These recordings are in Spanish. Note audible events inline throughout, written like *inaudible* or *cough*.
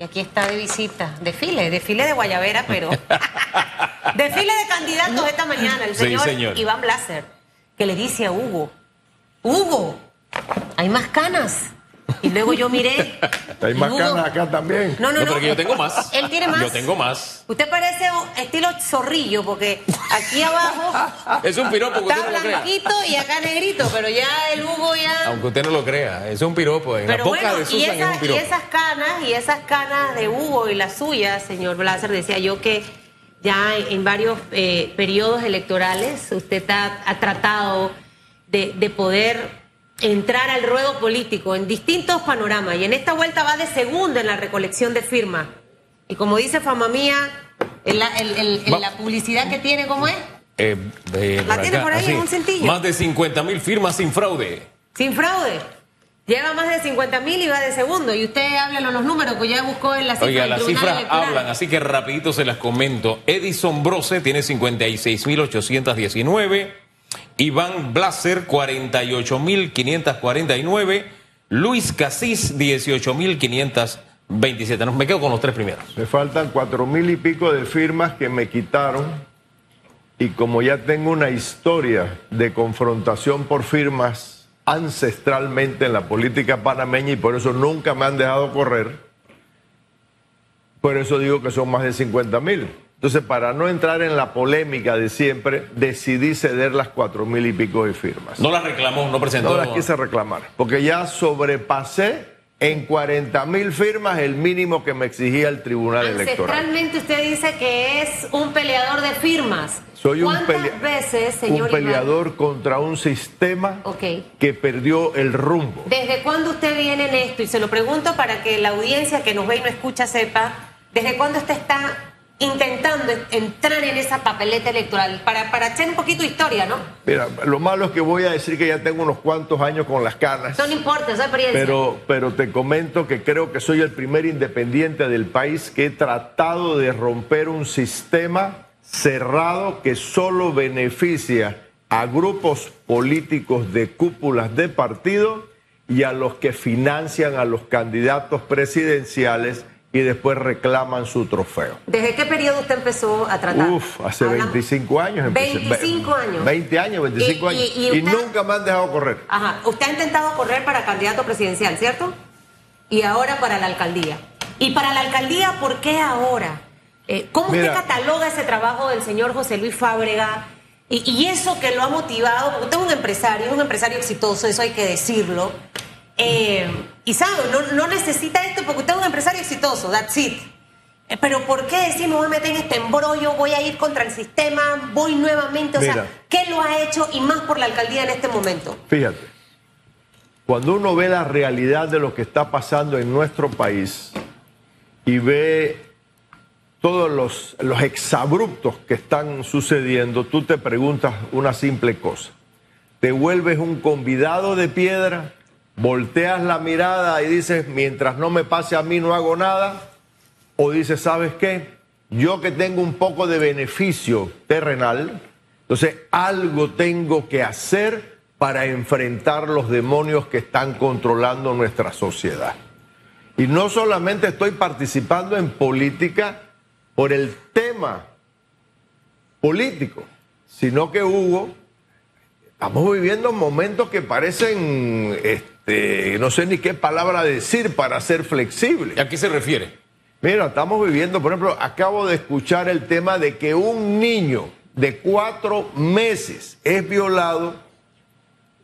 Y aquí está de visita, desfile, desfile de Guayavera, pero *laughs* desfile de candidatos esta mañana, el Sí, señor, señor. Iván Blaser, que le dice a Hugo, Hugo, hay más canas. Y luego yo miré. Hay más canas acá también. No, no, No, no. pero que yo tengo más. Él tiene más. Yo tengo más. Usted parece un estilo zorrillo, porque aquí abajo Es un piropo, que usted está no lo crea. blanquito y acá negrito, pero ya el Hugo ya... Aunque usted no lo crea, es un piropo. En Pero la boca bueno, de y, Susan es esa- y esas canas, y esas canas de Hugo y las suyas, señor Blaser, decía yo que ya en, en varios eh, periodos electorales usted ha, ha tratado de, de poder entrar al ruedo político en distintos panoramas y en esta vuelta va de segundo en la recolección de firmas. Y como dice Fama Mía, en la, en publicidad que tiene, ¿cómo es? Eh, eh, La tiene por ahí así. en un cintillo. Más de 50 mil firmas sin fraude. Sin fraude. Lleva más de 50 mil y va de segundo. Y usted háblelo los números, pues ya buscó en la cifra Oiga, las cifras Electoral. hablan, así que rapidito se las comento. Edison Brose tiene 56.819. Iván Blaser, 48.549. Luis Casís, 18.527. No, me quedo con los tres primeros. Me faltan cuatro mil y pico de firmas que me quitaron. Y como ya tengo una historia de confrontación por firmas ancestralmente en la política panameña y por eso nunca me han dejado correr, por eso digo que son más de 50 mil. Entonces, para no entrar en la polémica de siempre, decidí ceder las cuatro mil y pico de firmas. No las reclamó, no presentó. No las quise reclamar, porque ya sobrepasé en 40 mil firmas el mínimo que me exigía el Tribunal Electoral. Ancestralmente usted dice que es un peleador de firmas. Soy un, ¿Cuántas pelea- veces, un Iván? peleador contra un sistema que perdió el rumbo. ¿Desde cuándo usted viene en esto? Y se lo pregunto para que la audiencia que nos ve y no escucha sepa, ¿desde cuándo usted está intentando entrar en esa papeleta electoral? Para, para echar un poquito de historia, ¿no? Mira, lo malo es que voy a decir que ya tengo unos cuantos años con las canas. Eso no importa, esa experiencia. Pero, pero te comento que creo que soy el primer independiente del país que he tratado de romper un sistema cerrado que solo beneficia a grupos políticos de cúpulas de partido y a los que financian a los candidatos presidenciales y después reclaman su trofeo. ¿Desde qué periodo usted empezó a tratar? Uf, hace Hablamos- 25 años empecé. 25 años. 20 años, 25 Y- años. y Y, usted- nunca me han dejado correr. Ajá, usted ha intentado correr para candidato presidencial, ¿cierto? Y ahora para la alcaldía. Y para la alcaldía, ¿por qué ahora? Eh, ¿Cómo Mira. usted cataloga ese trabajo del señor José Luis Fábrega? Y, y eso que lo ha motivado, porque usted es un empresario, es un empresario exitoso, eso hay que decirlo. Eh, y sabe, no, no necesita esto porque usted es un empresario exitoso, that's it. Eh, Pero ¿por qué decir me voy a meter en este embrollo, voy a ir contra el sistema, voy nuevamente? O sea. ¿qué lo ha hecho y más por la alcaldía en este momento? Fíjate, cuando uno ve la realidad de lo que está pasando en nuestro país y ve todos los, los exabruptos que están sucediendo, tú te preguntas una simple cosa. Te vuelves un convidado de piedra, volteas la mirada y dices, mientras no me pase a mí no hago nada, o dices, ¿sabes qué? Yo que tengo un poco de beneficio terrenal, entonces algo tengo que hacer para enfrentar los demonios que están controlando nuestra sociedad. Y no solamente estoy participando en política por el tema político, sino que Hugo, estamos viviendo momentos que parecen, este, no sé ni qué palabra decir para ser flexible. ¿A qué se refiere? Mira, estamos viviendo, por ejemplo, acabo de escuchar el tema de que un niño de cuatro meses es violado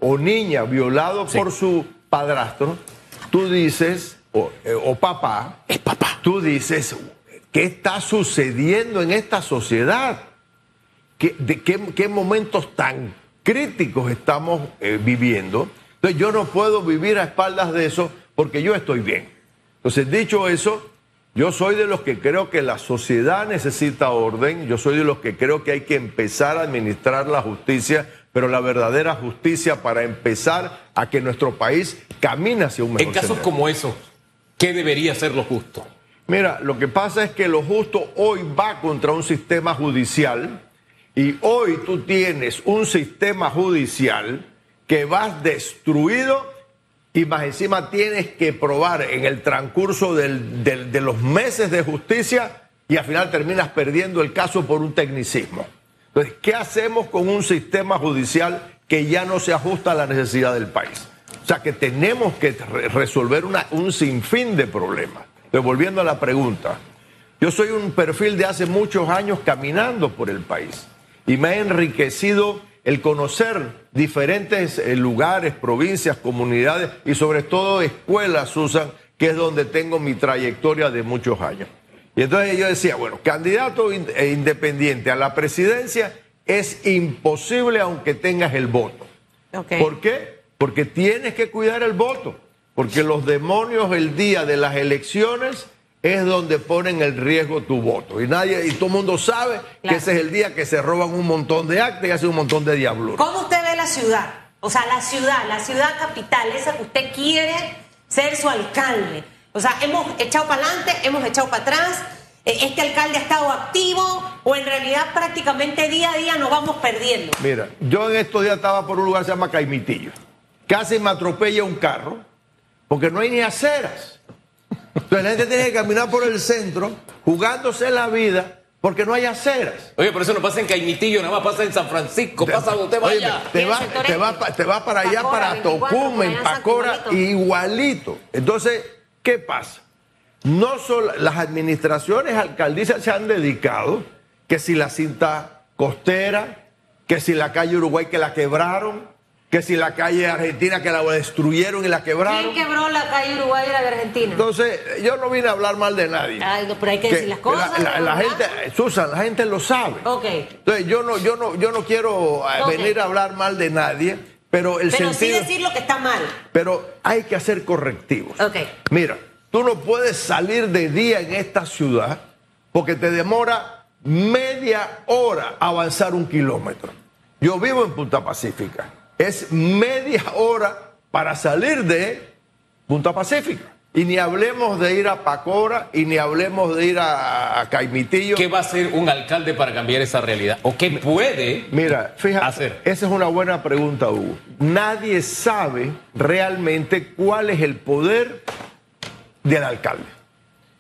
o niña violado Sí. por su padrastro. Tú dices, o, eh, o papá, Es papá. tú dices, ¿qué está sucediendo en esta sociedad? ¿Qué, ¿De qué, qué momentos tan críticos estamos eh, viviendo? Entonces yo no puedo vivir a espaldas de eso porque yo estoy bien. Entonces, dicho eso, yo soy de los que creo que la sociedad necesita orden, yo soy de los que creo que hay que empezar a administrar la justicia, pero la verdadera justicia para empezar a que nuestro país camine hacia un mejor En casos sendero. como eso, ¿qué debería ser lo justo? Mira, lo que pasa es que lo justo hoy va contra un sistema judicial y hoy tú tienes un sistema judicial que va destruido y más encima tienes que probar en el transcurso de los meses de justicia y al final terminas perdiendo el caso por un tecnicismo. Entonces, ¿qué hacemos con un sistema judicial que ya no se ajusta a la necesidad del país? O sea, que tenemos que re- resolver una- un sinfín de problemas. Pero volviendo a la pregunta, yo soy un perfil de hace muchos años caminando por el país y me ha enriquecido el conocer diferentes eh, lugares, provincias, comunidades y sobre todo escuelas, Susan, que es donde tengo mi trayectoria de muchos años. Y entonces yo decía, bueno, candidato eh, independiente a la presidencia es imposible aunque tengas el voto. ¿Por qué? Porque tienes que cuidar el voto. Porque los demonios el día de las elecciones es donde ponen en riesgo tu voto. Y nadie, y todo el mundo sabe que ese es el día que se roban un montón de actas y hacen un montón de diabluras. ¿Cómo usted ve la ciudad? O sea, la ciudad, la ciudad capital, esa que usted quiere ser su alcalde. O sea, hemos echado para adelante, hemos echado para atrás. eh, Este alcalde ha estado activo o en realidad prácticamente día a día nos vamos perdiendo. Mira, yo en estos días estaba por un lugar que se llama Caimitillo. Casi me atropella un carro porque no hay ni aceras. Entonces *laughs* la gente tiene que caminar por el centro jugándose la vida porque no hay aceras. Oye, pero eso no pasa en Caimitillo, nada más pasa en San Francisco, pasa donde Oye, vaya. te Y el va, sector te va te va para allá, Pacora, para 24, Tocumen, por en Pacora, igualito. Entonces, ¿qué pasa? No solo las administraciones alcaldías se han dedicado, que si la cinta costera, que si la calle Uruguay que la quebraron, que si la calle Argentina que la destruyeron y la quebraron. ¿Quién quebró la calle Uruguay y la de Argentina? Entonces, yo no vine a hablar mal de nadie. Ay, no, pero hay que decir las cosas, La, la- la ¿verdad? gente, Susan, la gente lo sabe. Ok. Entonces, yo no, yo no, yo no quiero eh, venir a hablar mal de nadie, pero el Pero sí sentido. decir lo que está mal. Pero hay que hacer correctivos. Ok. Mira, tú no puedes salir de día en esta ciudad porque te demora media hora avanzar un kilómetro. Yo vivo en Punta Pacífica. Es media hora para salir de Punta Pacífica. Y ni hablemos de ir a Pacora y ni hablemos de ir a, a Caimitillo. ¿Qué va a hacer un alcalde para cambiar esa realidad? ¿O qué puede? Mira, fíjate, hacer? esa es una buena pregunta, Hugo. Nadie sabe realmente cuál es el poder del alcalde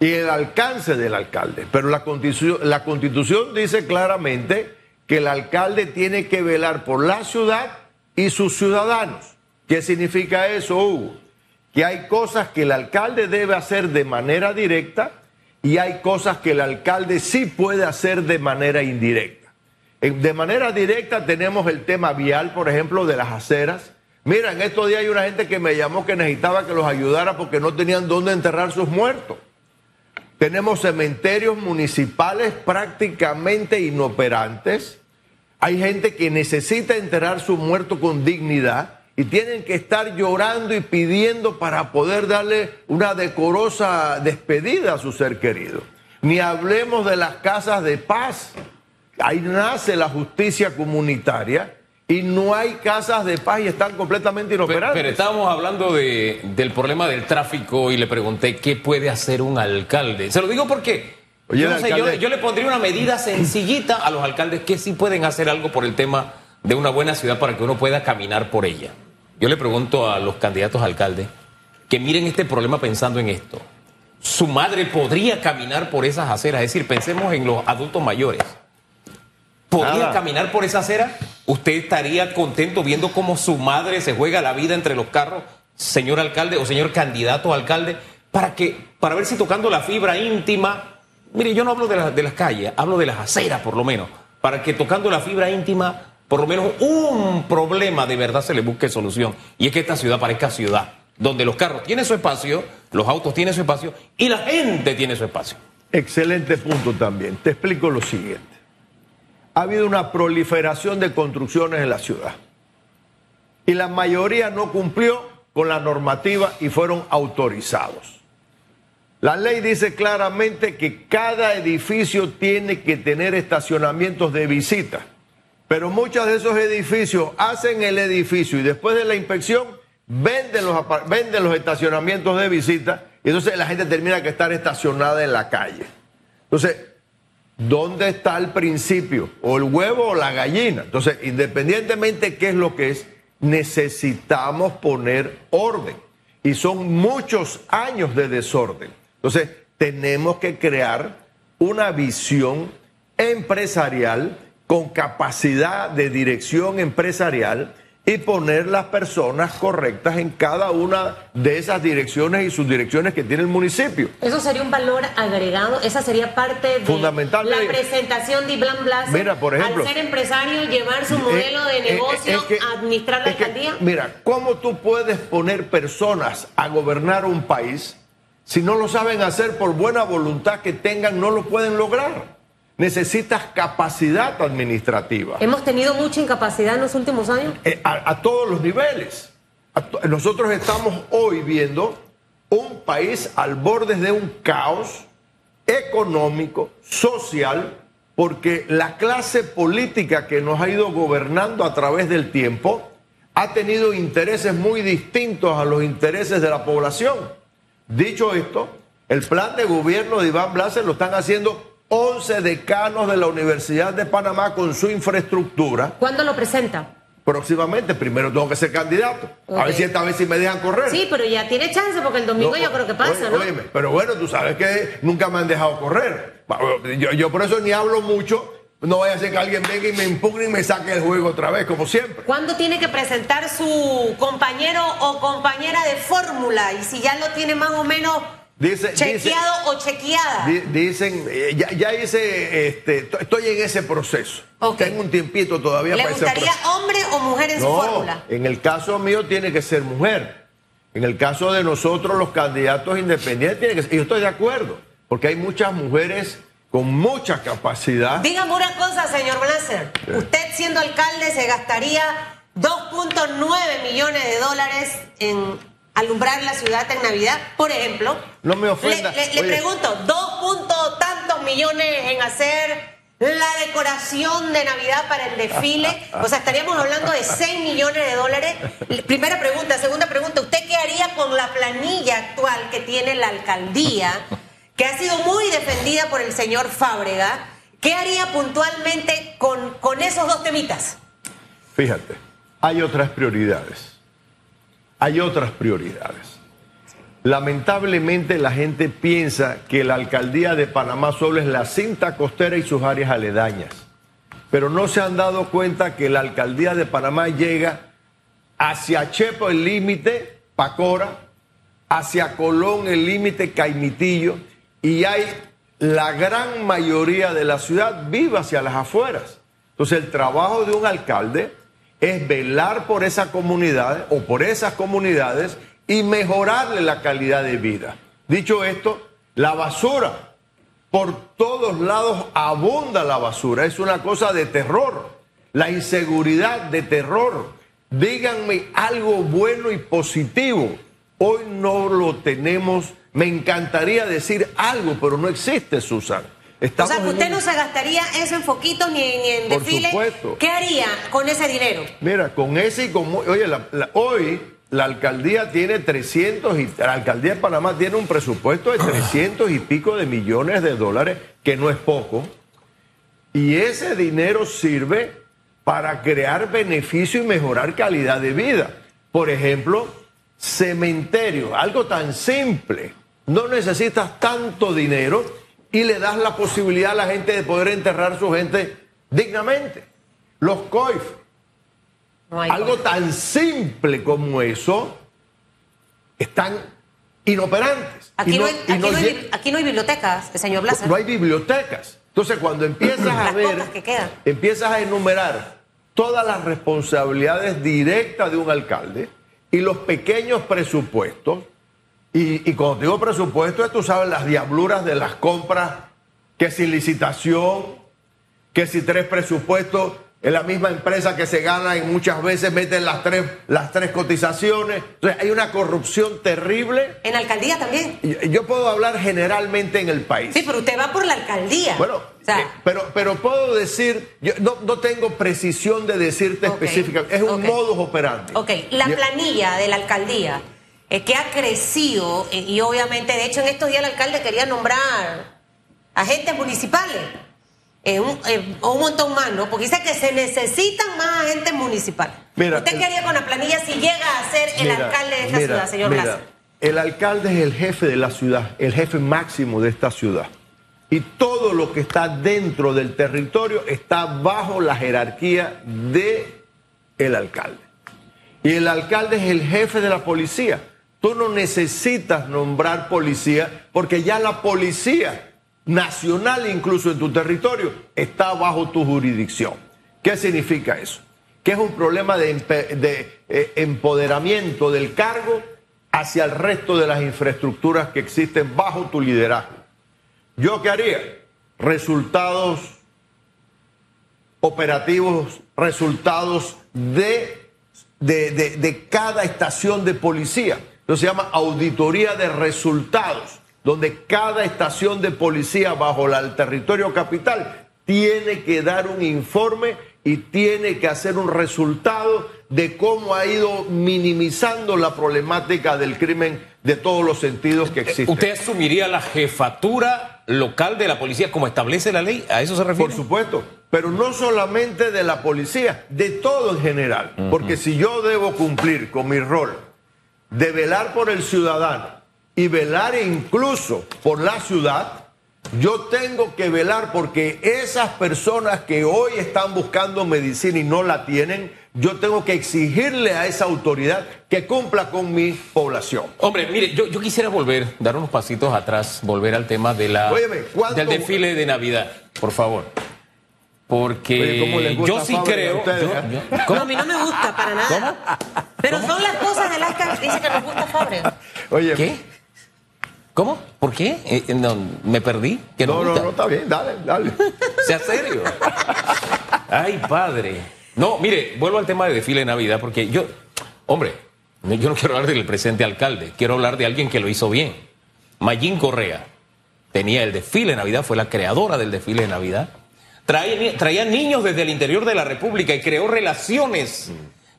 y el alcance del alcalde. Pero la constitución, la constitución dice claramente que el alcalde tiene que velar por la ciudad y sus ciudadanos. ¿Qué significa eso, Hugo? Que hay cosas que el alcalde debe hacer de manera directa y hay cosas que el alcalde sí puede hacer de manera indirecta. De manera directa tenemos el tema vial, por ejemplo, de las aceras. Mira, en estos días hay una gente que me llamó que necesitaba que los ayudara porque no tenían dónde enterrar sus muertos. Tenemos cementerios municipales prácticamente inoperantes. Hay gente que necesita enterrar su muerto con dignidad y tienen que estar llorando y pidiendo para poder darle una decorosa despedida a su ser querido. Ni hablemos de las casas de paz. Ahí nace la justicia comunitaria y no hay casas de paz y están completamente Pero, inoperantes. pero estábamos hablando de- del problema del tráfico y le pregunté qué puede hacer un alcalde. Se lo digo porque Oye, yo, el no sé, yo- alcalde- yo le pondría una medida sencillita a los alcaldes que sí pueden hacer algo por el tema de una buena ciudad para que uno pueda caminar por ella. Yo le pregunto a los candidatos a alcalde que miren este problema pensando en esto. Su madre podría caminar por esas aceras, es decir, pensemos en los adultos mayores. ¿Podría Nada. caminar por esa acera? ¿Usted estaría contento viendo cómo su madre se juega la vida entre los carros, señor alcalde o señor candidato a alcalde, para que, para ver si tocando la fibra íntima, mire, yo no hablo de, de las calles, hablo de las aceras por lo menos, para que tocando la fibra íntima, por lo menos un problema de verdad se le busque solución. Y es que esta ciudad parezca ciudad, donde los carros tienen su espacio, los autos tienen su espacio y la gente tiene su espacio. Excelente punto también. Te explico lo siguiente. Ha habido una proliferación de construcciones en la ciudad. Y la mayoría no cumplió con la normativa y fueron autorizados. La ley dice claramente que cada edificio tiene que tener estacionamientos de visita. Pero muchos de esos edificios hacen el edificio y después de la inspección venden los, venden los estacionamientos de visita y entonces la gente termina que estar estacionada en la calle. Entonces, ¿dónde está el principio? ¿O el huevo o la gallina? Entonces, independientemente qué es lo que es, necesitamos poner orden. y son muchos años de desorden. Entonces, tenemos que crear una visión empresarial con capacidad de dirección empresarial y poner las personas correctas en cada una de esas direcciones y subdirecciones que tiene el municipio. Eso sería un valor agregado, esa sería parte de Fundamental la de- presentación de Iblan Blas Mira, por ejemplo, al ser empresario llevar su modelo de negocio es que- a administrar la que, alcaldía. mira, ¿cómo tú puedes poner personas a gobernar un país si no lo saben hacer por buena voluntad que tengan, no lo pueden lograr? Necesitas capacidad administrativa Hemos tenido mucha incapacidad en los últimos años. eh, a, a todos los niveles. Nosotros estamos hoy viendo un país al borde de un caos económico, social, porque la clase política que nos ha ido gobernando a través del tiempo ha tenido intereses muy distintos a los intereses de la población. Dicho esto, el plan de gobierno de Iván Blaser lo están haciendo 11 decanos de la Universidad de Panamá con su infraestructura. ¿Cuándo lo presenta? Próximamente, primero tengo que ser candidato. A ver si esta vez sí me dejan correr. Sí, pero ya tiene chance porque el domingo No, yo creo que pasa, oye, ¿no? óyeme, pero bueno, tú sabes que nunca me han dejado correr. Yo, yo por eso ni hablo mucho. No vaya a ser que alguien venga y me impugne y me saque el juego otra vez, como siempre. ¿Cuándo tiene que presentar su compañero o compañera de fórmula? Y si ya lo tiene más o menos Dice, dice- chequeado o chequeada. Di- Dicen, eh, ya, ya hice, este, to- estoy en ese proceso. Ok. Tengo un tiempito todavía ¿Le para ese gustaría hombre o mujer en su fórmula? en el caso mío tiene que ser mujer. En el caso de nosotros, los candidatos independientes, tiene que ser, y yo estoy de acuerdo, porque hay muchas mujeres con mucha capacidad. Dígame una cosa, señor Blaser. Usted siendo alcalde se gastaría 2.9 millones de dólares en alumbrar la ciudad en Navidad, por ejemplo. No me ofenda. Le, le- le pregunto, dos puntos tantos millones en hacer la decoración de Navidad para el desfile. *laughs* O sea, estaríamos hablando de 6 millones de dólares. *laughs* Primera pregunta. Segunda pregunta, ¿usted qué haría con la planilla actual que tiene la alcaldía, que ha sido muy defendida por el señor Fábrega? ¿Qué haría puntualmente con, con esos dos temitas? Fíjate, hay otras prioridades. Hay otras prioridades. Lamentablemente la gente piensa que la alcaldía de Panamá solo es la cinta costera y sus áreas aledañas. Pero no se han dado cuenta que la alcaldía de Panamá llega hacia Chepo el límite, Pacora, hacia Colón el límite, Caimitillo, y hay la gran mayoría de la ciudad vive hacia las afueras. Entonces el trabajo de un alcalde es velar por esa comunidad o por esas comunidades y mejorarle la calidad de vida. Dicho esto, la basura, por todos lados abunda la basura, es una cosa de terror, la inseguridad de terror. Díganme algo bueno y positivo. Hoy no lo tenemos, me encantaría decir algo, pero no existe, Susan. O sea, que usted no se gastaría eso en foquitos ni, ni en Por desfiles. supuesto. ¿Qué haría con ese dinero? Mira, con ese y con... Oye, la- la- hoy la alcaldía tiene 300 y... La alcaldía de Panamá tiene un presupuesto de 300 y pico de millones de dólares, que no es poco. Y ese dinero sirve para crear beneficio y mejorar calidad de vida. Por ejemplo, cementerio, algo tan simple. No necesitas tanto dinero y le das la posibilidad a la gente de poder enterrar a su gente dignamente. Los COIF, No algo tan simple como eso, están inoperantes. Aquí, no, hay, aquí, no hay, lle- bibli- aquí no hay bibliotecas, señor Blaser. no hay bibliotecas. Entonces, cuando empiezas a Las ver, que empiezas a enumerar todas las responsabilidades directas de un alcalde y los pequeños presupuestos, y, y cuando digo presupuesto, tú sabes las diabluras de las compras, que si licitación, que si tres presupuestos, en la misma empresa que se gana y muchas veces meten las tres, las tres cotizaciones. Entonces, hay una corrupción terrible. En alcaldía también. Yo puedo hablar generalmente en el país. Sí, pero usted va por la alcaldía. Bueno, O sea, eh, pero, pero puedo decir, yo no, no tengo precisión de decirte Ok, específicamente, es un ok. modus operandi. Ok, la planilla de la alcaldía eh, que ha crecido eh, y obviamente, de hecho, en estos días el alcalde quería nombrar agentes municipales. eh, un, eh, un montón más, ¿no? Porque dice que se necesitan más agentes municipales. Mira, ¿Usted qué haría con la planilla si llega a ser el Mira, alcalde de esta mira, ciudad, señor Blas? el alcalde es el jefe de la ciudad, el jefe máximo de esta ciudad. Y todo lo que está dentro del territorio está bajo la jerarquía de el alcalde. Y el alcalde es el jefe de la policía. Tú no necesitas nombrar policía porque ya la policía nacional, incluso en tu territorio, está bajo tu jurisdicción. ¿Qué significa eso? Que es un problema de, eh, empoderamiento del cargo hacia el resto de las infraestructuras que existen bajo tu liderazgo. ¿Yo qué haría? Resultados operativos, resultados de, cada estación de policía. Eso se llama auditoría de resultados, donde cada estación de policía bajo el territorio capital tiene que dar un informe y tiene que hacer un resultado de cómo ha ido minimizando la problemática del crimen de todos los sentidos que existen. ¿Usted asumiría la jefatura local de la policía como establece la ley? ¿A eso se refiere? Por supuesto, pero no solamente de la policía, de todo en general. Porque si yo debo cumplir con mi rol de velar por el ciudadano y velar incluso por la ciudad, yo tengo que velar porque esas personas que hoy están buscando medicina y no la tienen, yo tengo que exigirle a esa autoridad que cumpla con mi población. Hombre, mire, yo, quisiera volver, dar unos pasitos atrás, volver al tema de la, del desfile de Navidad, por favor. Porque yo sí creo. Eh? a mí no me gusta para nada. Pero son las cosas de las que dice que nos gusta Fabre. *laughs* Oye, ¿qué? ¿Cómo? ¿Por qué? Eh, eh, no, ¿Me perdí? no, no, no, está bien, dale, dale. *laughs* Sea serio. Ay, padre. No, mire, vuelvo al tema de desfile de Navidad, porque yo, hombre, yo no quiero hablar del presente alcalde, quiero hablar de alguien que lo hizo bien. Mayín Correa tenía el desfile de Navidad, fue la creadora del desfile de Navidad. Traía, traía niños desde el interior de la República y creó relaciones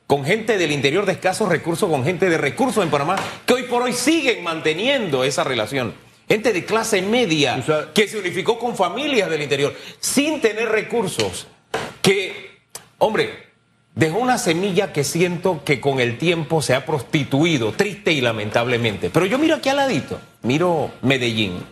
con gente del interior de escasos recursos, con gente de recursos en Panamá, que hoy por hoy siguen manteniendo esa relación. Gente de clase media que se unificó con familias del interior sin tener recursos, que, hombre, dejó una semilla que siento que con el tiempo se ha prostituido, triste y lamentablemente. Pero yo miro aquí al ladito, miro Medellín,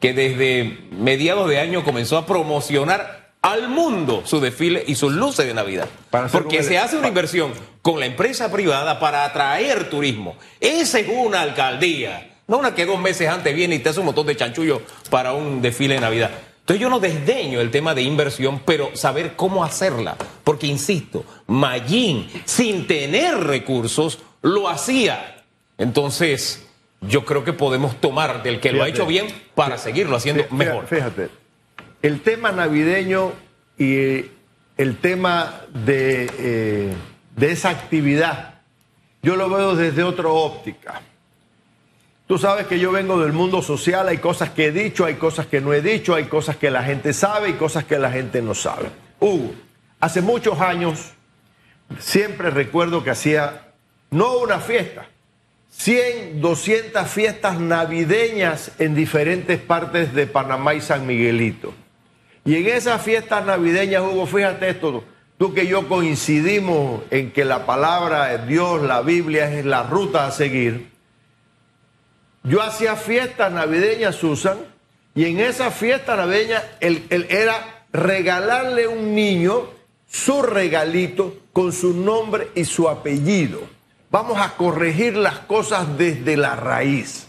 que desde mediados de año comenzó a promocionar al mundo su desfile y sus luces de Navidad. Porque se hace una inversión con la empresa privada para atraer turismo. Esa es una alcaldía. No una que dos meses antes viene y te hace un montón de chanchullos para un desfile de Navidad. Entonces yo no desdeño el tema de inversión, pero saber cómo hacerla. Porque, insisto, Mayín, sin tener recursos, lo hacía. Entonces, yo creo que podemos tomar del que lo ha hecho bien para seguirlo haciendo mejor. Fíjate, el tema navideño y el tema de, eh, de esa actividad, yo lo veo desde otra óptica. Tú sabes que yo vengo del mundo social, hay cosas que he dicho, hay cosas que no he dicho, hay cosas que la gente sabe y cosas que la gente no sabe. Hugo, hace muchos años siempre recuerdo que hacía no una fiesta, 100, 200 fiestas navideñas en diferentes partes de Panamá y San Miguelito. Y en esas fiestas navideñas, Hugo, fíjate esto, tú que yo coincidimos en que la palabra de Dios, la Biblia es la ruta a seguir. Yo hacía fiestas navideñas, Susan, y en esa fiesta navideña él, era regalarle a un niño su regalito con su nombre y su apellido. Vamos a corregir las cosas desde la raíz.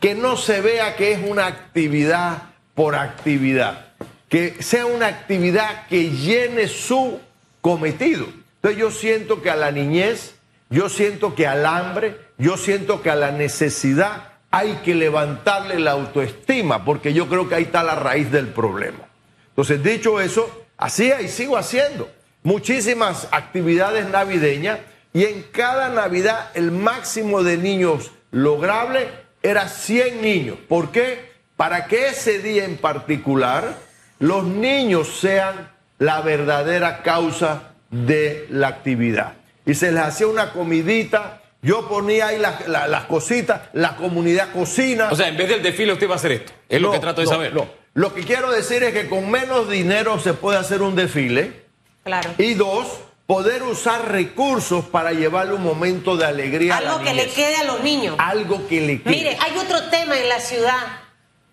Que no se vea que es una actividad por actividad que sea una actividad que llene su cometido. Entonces yo siento que a la niñez, yo siento que al hambre, yo siento que a la necesidad hay que levantarle la autoestima, porque yo creo que ahí está la raíz del problema. Entonces, dicho eso, hacía y sigo haciendo muchísimas actividades navideñas y en cada Navidad el máximo de niños lograble era 100 niños. ¿Por qué? Para que ese día en particular los niños sean la verdadera causa de la actividad. Y se les hacía una comidita, yo ponía ahí las, cositas, la comunidad cocina. O sea, en vez del desfile usted va a hacer esto, es lo que trato de saber. No. Lo que quiero decir es que con menos dinero se puede hacer un desfile. Claro. Y dos, poder usar recursos para llevarle un momento de alegría a Algo la que le quede a los niños. Algo que le quede. Mire, hay otro tema en la ciudad.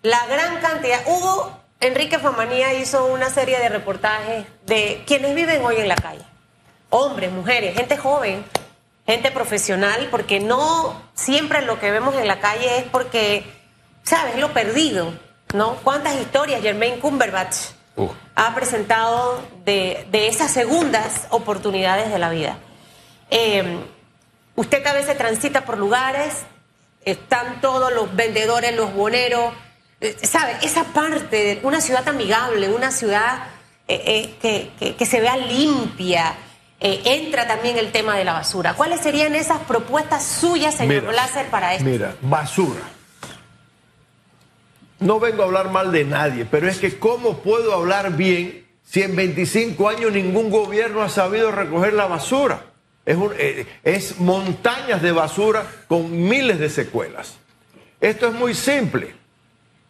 La gran cantidad. Hugo Enrique Famanía hizo una serie de reportajes de quienes viven hoy en la calle. Hombres, mujeres, gente joven, gente profesional, porque no siempre lo que vemos en la calle es porque, ¿sabes? Lo perdido, ¿no? ¿Cuántas historias Germain Cumberbatch Uh. ha presentado de, de esas segundas oportunidades de la vida? Eh, usted a veces transita por lugares, están todos los vendedores, los boneros, ¿sabe? Esa parte de una ciudad amigable, una ciudad eh, eh, que, que- que se vea limpia. eh, entra también el tema de la basura. ¿Cuáles serían esas propuestas suyas, señor Mira, Láser, para esto? Mira, basura. No vengo a hablar mal de nadie, pero es que ¿cómo puedo hablar bien si en 25 años ningún gobierno ha sabido recoger la basura? Es, un- eh, es montañas de basura con miles de secuelas. Esto es muy simple.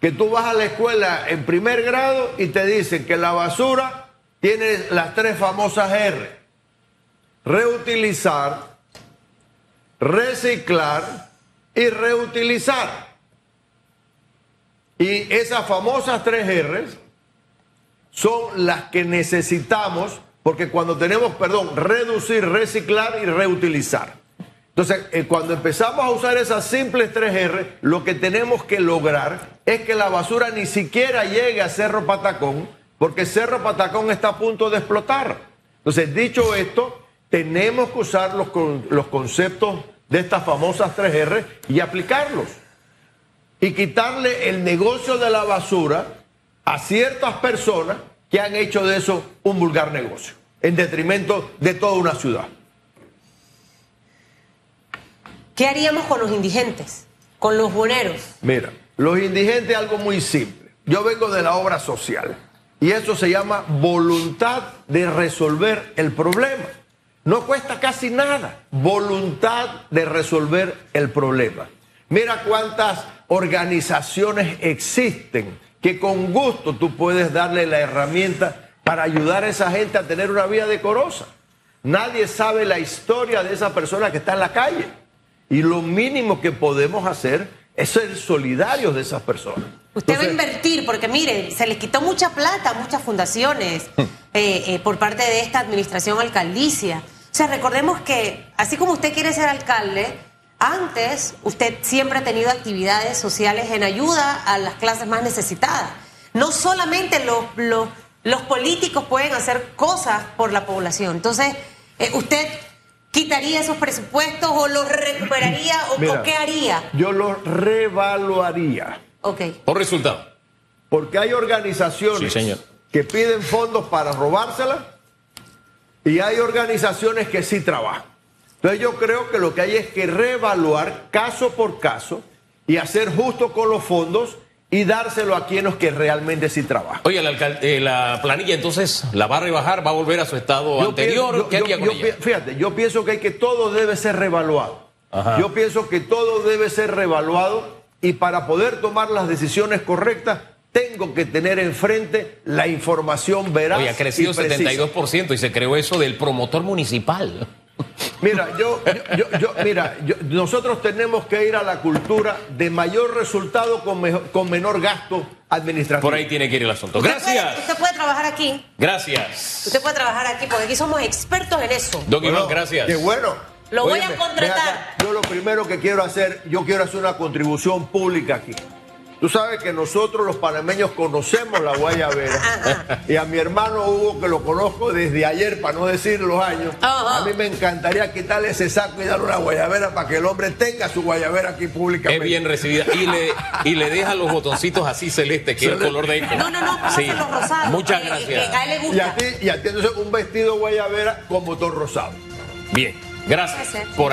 Que tú vas a la escuela en primer grado y te dicen que la basura tiene las tres famosas R. Reutilizar, reciclar y reutilizar. Y esas famosas tres R's son las que necesitamos porque cuando tenemos, perdón, reducir, reciclar y reutilizar. Entonces, eh, cuando empezamos a usar esas simples tres R, lo que tenemos que lograr es que la basura ni siquiera llegue a Cerro Patacón, porque Cerro Patacón está a punto de explotar. Entonces, dicho esto, tenemos que usar los, los conceptos de estas famosas tres R y aplicarlos. Y quitarle el negocio de la basura a ciertas personas que han hecho de eso un vulgar negocio, en detrimento de toda una ciudad. ¿Qué haríamos con los indigentes? Con los boneros. Mira, los indigentes algo muy simple. Yo vengo de la obra social y eso se llama voluntad de resolver el problema. No cuesta casi nada. Voluntad de resolver el problema. Mira cuántas organizaciones existen que con gusto tú puedes darle la herramienta para ayudar a esa gente a tener una vida decorosa. Nadie sabe la historia de esa persona que está en la calle. Y lo mínimo que podemos hacer es ser solidarios de esas personas. Usted va a invertir, porque mire, se les quitó mucha plata a muchas fundaciones *laughs* eh, eh, por parte de esta administración alcaldicia. O sea, recordemos que así como usted quiere ser alcalde, antes usted siempre ha tenido actividades sociales en ayuda a las clases más necesitadas. No solamente los, los, los políticos pueden hacer cosas por la población. Entonces, eh, ¿usted quitaría esos presupuestos o los recuperaría o, mira, qué haría? Yo lo revaluaría. Ok. Por resultado. Porque hay organizaciones Sí, señor. que piden fondos para robársela y hay organizaciones que sí trabajan. Entonces yo creo que lo que hay es que reevaluar caso por caso y hacer justo con los fondos y dárselo a quienes que realmente sí trabajan. Oye, la, alcal- eh, la planilla entonces la va a rebajar, va a volver a su estado Yo anterior. pienso- ¿Qué yo- haría con yo ella? Fíjate, yo pienso que hay que todo debe ser revaluado. Ajá. Yo pienso que todo debe ser revaluado y para poder tomar las decisiones correctas tengo que tener enfrente la información veraz. Oye, ha crecido y precisa. 72% y se creó eso del promotor municipal. Mira, yo, yo- yo- yo- mira, yo- nosotros tenemos que ir a la cultura de mayor resultado con, con menor gasto administrativo. Por ahí tiene que ir el asunto. Usted puede- Gracias. usted puede trabajar aquí. Gracias. Usted puede trabajar aquí porque aquí somos expertos en eso. Don Bueno, Iván, gracias. Qué bueno. Lo voy a contratar. acá, Yo lo primero que quiero hacer, yo quiero hacer una contribución pública aquí. Tú sabes que nosotros los panameños conocemos la guayabera. *laughs* y a mi hermano Hugo, que lo conozco desde ayer, para no decir los años, a mí me encantaría quitarle ese saco y darle una guayabera para que el hombre tenga su guayabera aquí Es públicamente. bien recibida. Y le, y le deja los botoncitos así celeste, que es el color de eco. No, no, no, Sí. pónganse los rosados. Muchas Eh, gracias. eh, a él le Y a ti, y a ti entonces un vestido guayabera con botón rosado. Bien. Gracias. Gracias. Por ahí.